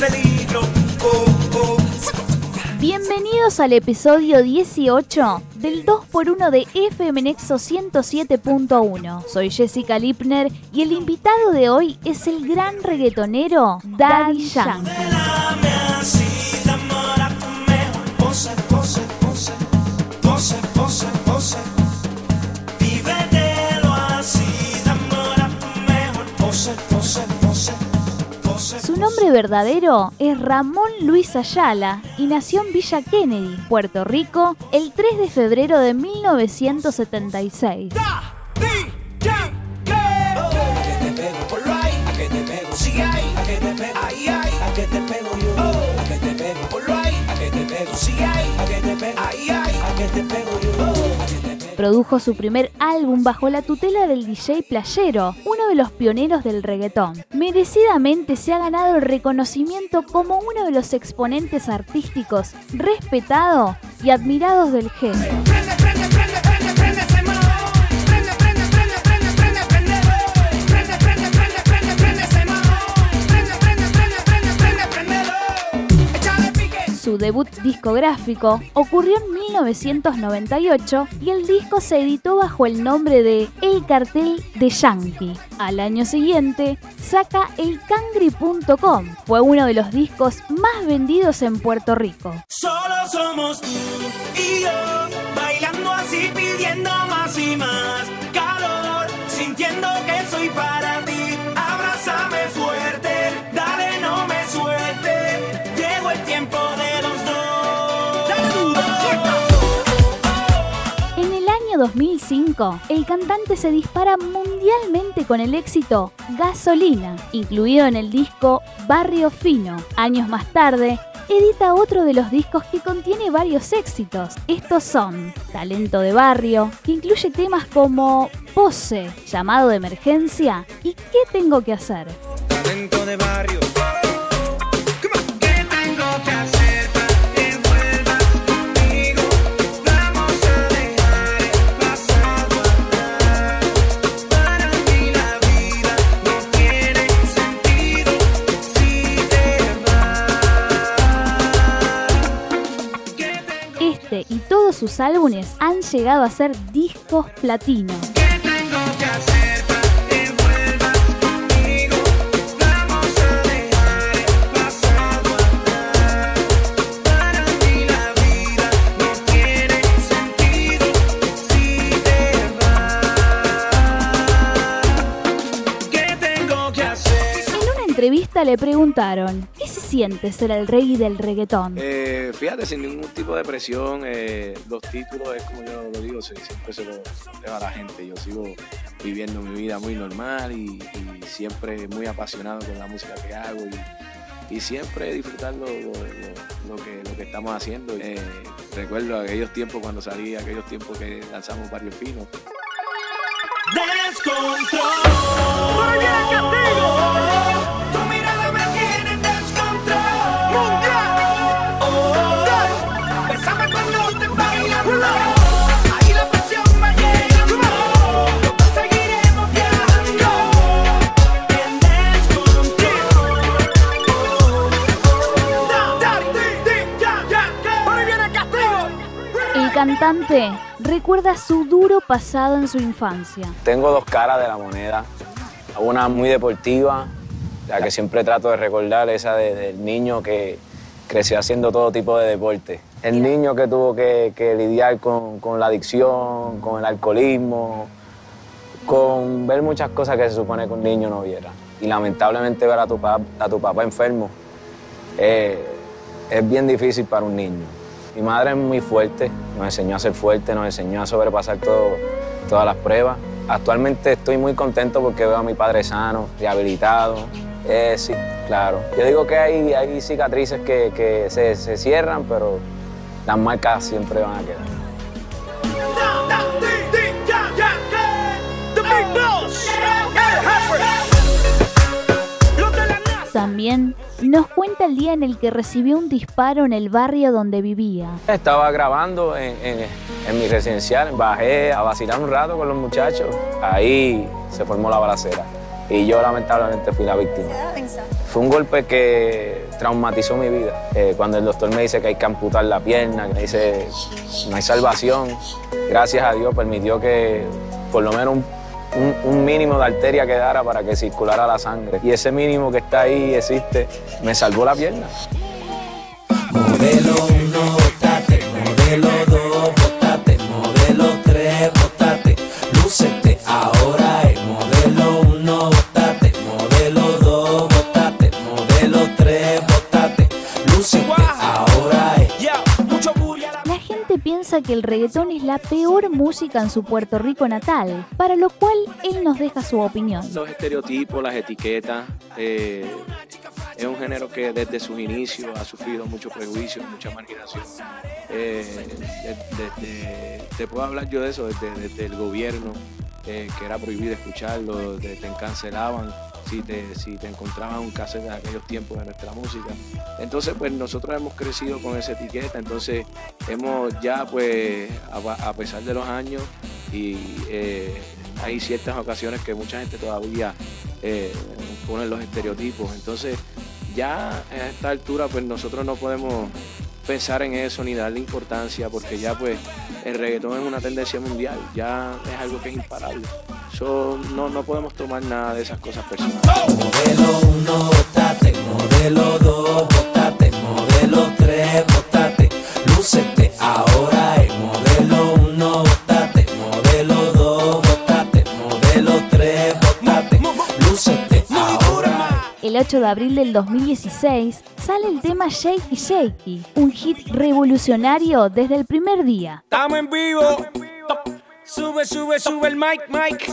peligro. Oh, oh. Bienvenidos al episodio 18 del 2x1 de FM Nexo 107.1. Soy Jessica Lipner y el invitado de hoy es el gran reggaetonero Daddy Yankee. Nombre verdadero es Ramón Luis Ayala y nació en Villa Kennedy, Puerto Rico, el 3 de febrero de 1976. Produjo su primer álbum bajo la tutela del DJ Playero, uno de los pioneros del reggaetón. Merecidamente se ha ganado el reconocimiento como uno de los exponentes artísticos respetado y admirados del género. Su debut discográfico ocurrió en 1998 y el disco se editó bajo el nombre de El Cartel de Yankee. Al año siguiente saca elcangri.com. Fue uno de los discos más vendidos en Puerto Rico. Solo somos tú y yo, bailando así, pidiendo más y más 2005, el cantante se dispara mundialmente con el éxito Gasolina, incluido en el disco Barrio Fino. Años más tarde, edita otro de los discos que contiene varios éxitos. Estos son Talento de Barrio, que incluye temas como Pose, Llamado de Emergencia y ¿Qué tengo que hacer? Talento de barrio. Este y todos sus álbumes han llegado a ser discos platino. Entrevista le preguntaron, ¿qué se siente ser el rey del reggaetón? Eh, fíjate, sin ningún tipo de presión, eh, los títulos es como yo lo digo, se- siempre se lo dejo a la gente. Yo sigo viviendo mi vida muy normal y, y siempre muy apasionado con la música que hago y, y siempre disfrutar lo, lo- lo- lo que, lo que estamos haciendo. Eh, recuerdo aquellos tiempos cuando salí, aquellos tiempos que lanzamos varios finos. Descontrol. Cantante recuerda su duro pasado en su infancia. Tengo dos caras de la moneda. Una muy deportiva, la que siempre trato de recordar, esa de- del niño que creció haciendo todo tipo de deporte. El niño que tuvo que, lidiar con, la adicción, con el alcoholismo, con ver muchas cosas que se supone que un niño no viera. Y lamentablemente ver a tu, pap- a tu papá enfermo eh, es bien difícil para un niño. Mi madre es muy fuerte, nos enseñó a ser fuerte, nos enseñó a sobrepasar todo, todas las pruebas. Actualmente estoy muy contento porque veo a mi padre sano, rehabilitado. Eh, sí, claro. Yo digo que hay, hay cicatrices que, que se, se cierran, pero las marcas siempre van a quedar. También nos cuenta el día en el que recibió un disparo en el barrio donde vivía. Estaba grabando en, mi residencial, bajé a vacilar un rato con los muchachos. Ahí se formó la balacera y yo lamentablemente fui la víctima. Fue un golpe que traumatizó mi vida. Eh, cuando el doctor me dice que hay que amputar la pierna, que me dice no hay salvación, gracias a Dios permitió que por lo menos un, mínimo de arteria quedara para que circulara la sangre. Y ese mínimo que está ahí existe, me salvó la pierna. Modelo 1, que el reggaetón es la peor música en su Puerto Rico natal, para lo cual él nos deja su opinión. Los estereotipos, las etiquetas, eh, es un género que desde sus inicios ha sufrido mucho prejuicio, mucha marginación. Eh, te puedo hablar yo de eso desde, el gobierno, eh, que era prohibido escucharlo, te cancelaban si te, si te encontraban un cassette de aquellos tiempos de nuestra música. Entonces, pues nosotros hemos crecido con esa etiqueta, entonces hemos ya, pues, a, pesar de los años, y eh, hay ciertas ocasiones que mucha gente todavía eh, pone los estereotipos. Entonces, ya a esta altura, pues nosotros no podemos pensar en eso ni darle importancia porque ya pues el reggaetón es una tendencia mundial, ya es algo que es imparable. No, no podemos tomar nada de esas cosas personales. Modelo 1, botate, modelo 2, botate, modelo 3, botate, lúcete, 28 de abril del 2016, sale el tema Shakey Shakey, un hit revolucionario desde el primer día. Estamos en vivo. Sube, sube, sube el mic, mic.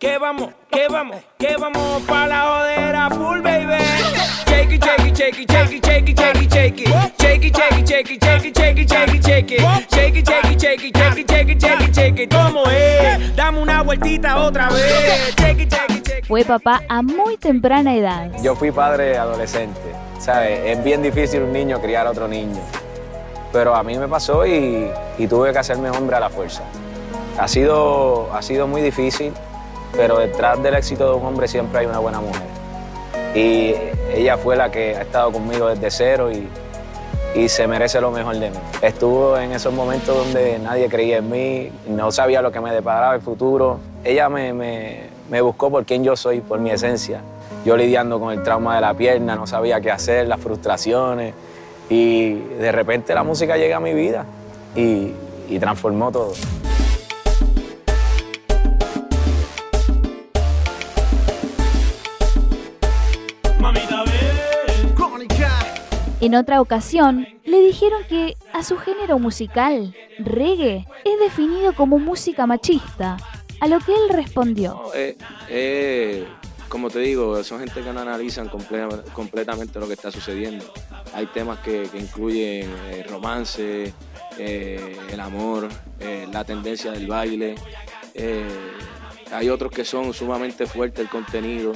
Que vamos, que vamos, que vamos para la jodera full, baby. Shake it, shake it, shake it, shake it, shake it, shake it, shake it. Shake it, shake it, shake it, shake it, shake it, shake it, shake it. Shake it, shake it, shake it, shake it, shake it, shake it, shake it. ¿Cómo es? Dame una vueltita otra vez. Shake it, shake it, shake it. Fue papá a muy temprana edad. Yo fui padre adolescente. ¿Sabes? Es bien difícil un niño criar a otro niño. Pero a mí me pasó y, y tuve que hacerme hombre a la fuerza. Ha sido, ha sido muy difícil, pero detrás del éxito de un hombre siempre hay una buena mujer. Y ella fue la que ha estado conmigo desde cero y, y se merece lo mejor de mí. Estuvo en esos momentos donde nadie creía en mí, no sabía lo que me deparaba el futuro. Ella me, me, buscó por quien yo soy, por mi esencia. Yo lidiando con el trauma de la pierna, no sabía qué hacer, las frustraciones. Y de repente la música llega a mi vida y, y transformó todo. En otra ocasión, le dijeron que a su género musical, reggae, es definido como música machista, a lo que él respondió. Eh, eh, como te digo, son gente que no analizan completamente lo que está sucediendo. Hay temas que, incluyen eh, romance, el amor, la tendencia del baile. hay otros que son sumamente fuertes el contenido,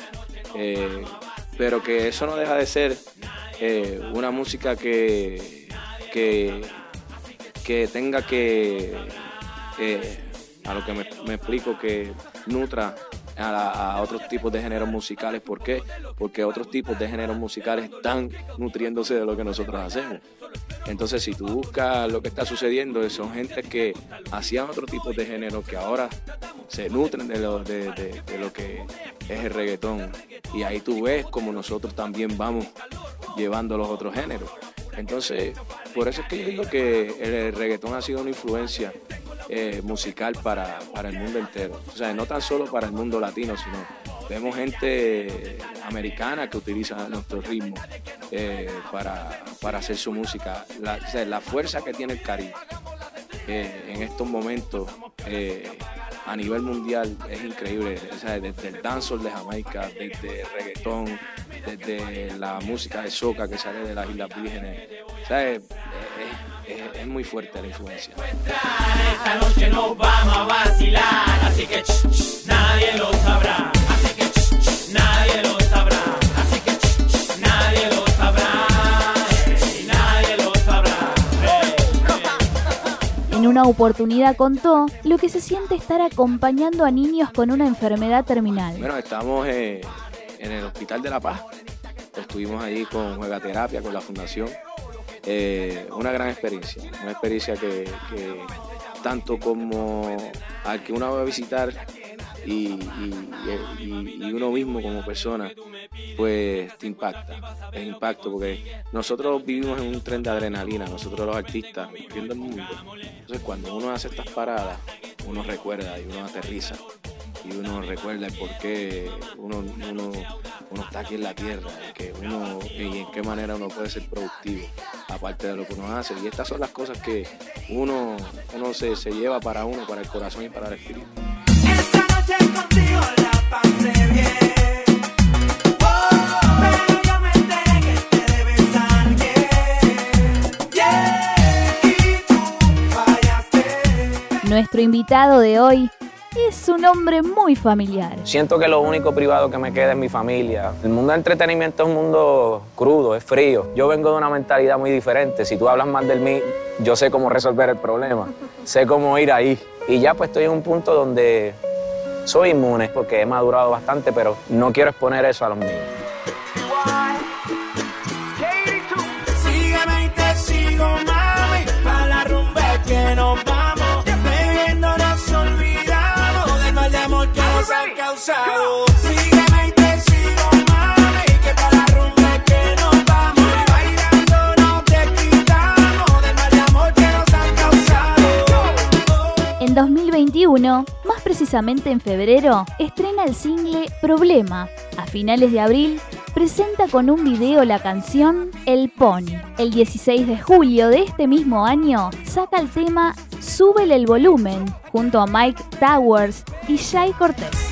pero que eso no deja de ser una música que, que, tenga que, eh, a lo que me, explico, que nutra a, otros tipos de géneros musicales. ¿Por qué? Porque otros tipos de géneros musicales están nutriéndose de lo que nosotros hacemos. Entonces, si tú buscas lo que está sucediendo, son gente que hacían otro tipo de género que ahora se nutren de lo, de lo que es el reggaetón. Y ahí tú ves como nosotros también vamos llevando los otros géneros. Entonces, por eso es que yo digo que el reggaetón ha sido una influencia eh, musical para, para, el mundo entero. O sea, no tan solo para el mundo latino, sino vemos gente americana que utiliza nuestro ritmo eh, para, para, hacer su música. La, fuerza que tiene el Caribe eh, en estos momentos a nivel mundial es increíble. desde el dancehall de Jamaica, desde el reggaetón, desde la música de soca que sale de las Islas Vírgenes. es, muy fuerte la influencia. Esta noche nos vamos a vacilar, así que nadie lo sabrá. Así que nadie lo sabrá. Así que nadie lo sabrá. nadie lo sabrá. En una oportunidad contó lo que se siente estar acompañando a niños con una enfermedad terminal. Bueno, estamos eh, en el Hospital de la Paz estuvimos ahí con Juega Terapia, con la fundación. Eh, una gran experiencia, una experiencia que, tanto como al que uno va a visitar y, uno mismo como persona, pues te impacta, es impacto porque nosotros vivimos en un tren de adrenalina, nosotros los artistas, viendo el mundo. Entonces cuando uno hace estas paradas, uno recuerda y uno aterriza y uno recuerda el por qué uno, uno, uno está aquí en la tierra y, que uno, y en qué manera uno puede ser productivo, aparte de lo que uno hace. Y estas son las cosas que uno, uno se, se lleva para uno, para el corazón y para el espíritu. Nuestro invitado de hoy es un hombre muy familiar. Siento que lo único privado que me queda es mi familia. El mundo del entretenimiento es un mundo crudo, es frío. Yo vengo de una mentalidad muy diferente. Si tú hablas más de mí, yo sé cómo resolver el problema. sé cómo ir ahí. Y ya pues estoy en un punto donde soy inmune porque he madurado bastante, pero no quiero exponer eso a los míos. Nos han causado. Sígueme y te sigo, mami, que para la rumba que nos vamos. Bailando nos desquitamos del mal de amor que nos han causado. En 2021, más precisamente en febrero, estrena el single Problema. A finales de abril, presenta con un video la canción El Pony. El 16 de julio de este mismo año, saca el tema Súbele el volumen, junto a Mike Towers y Shai Cortés.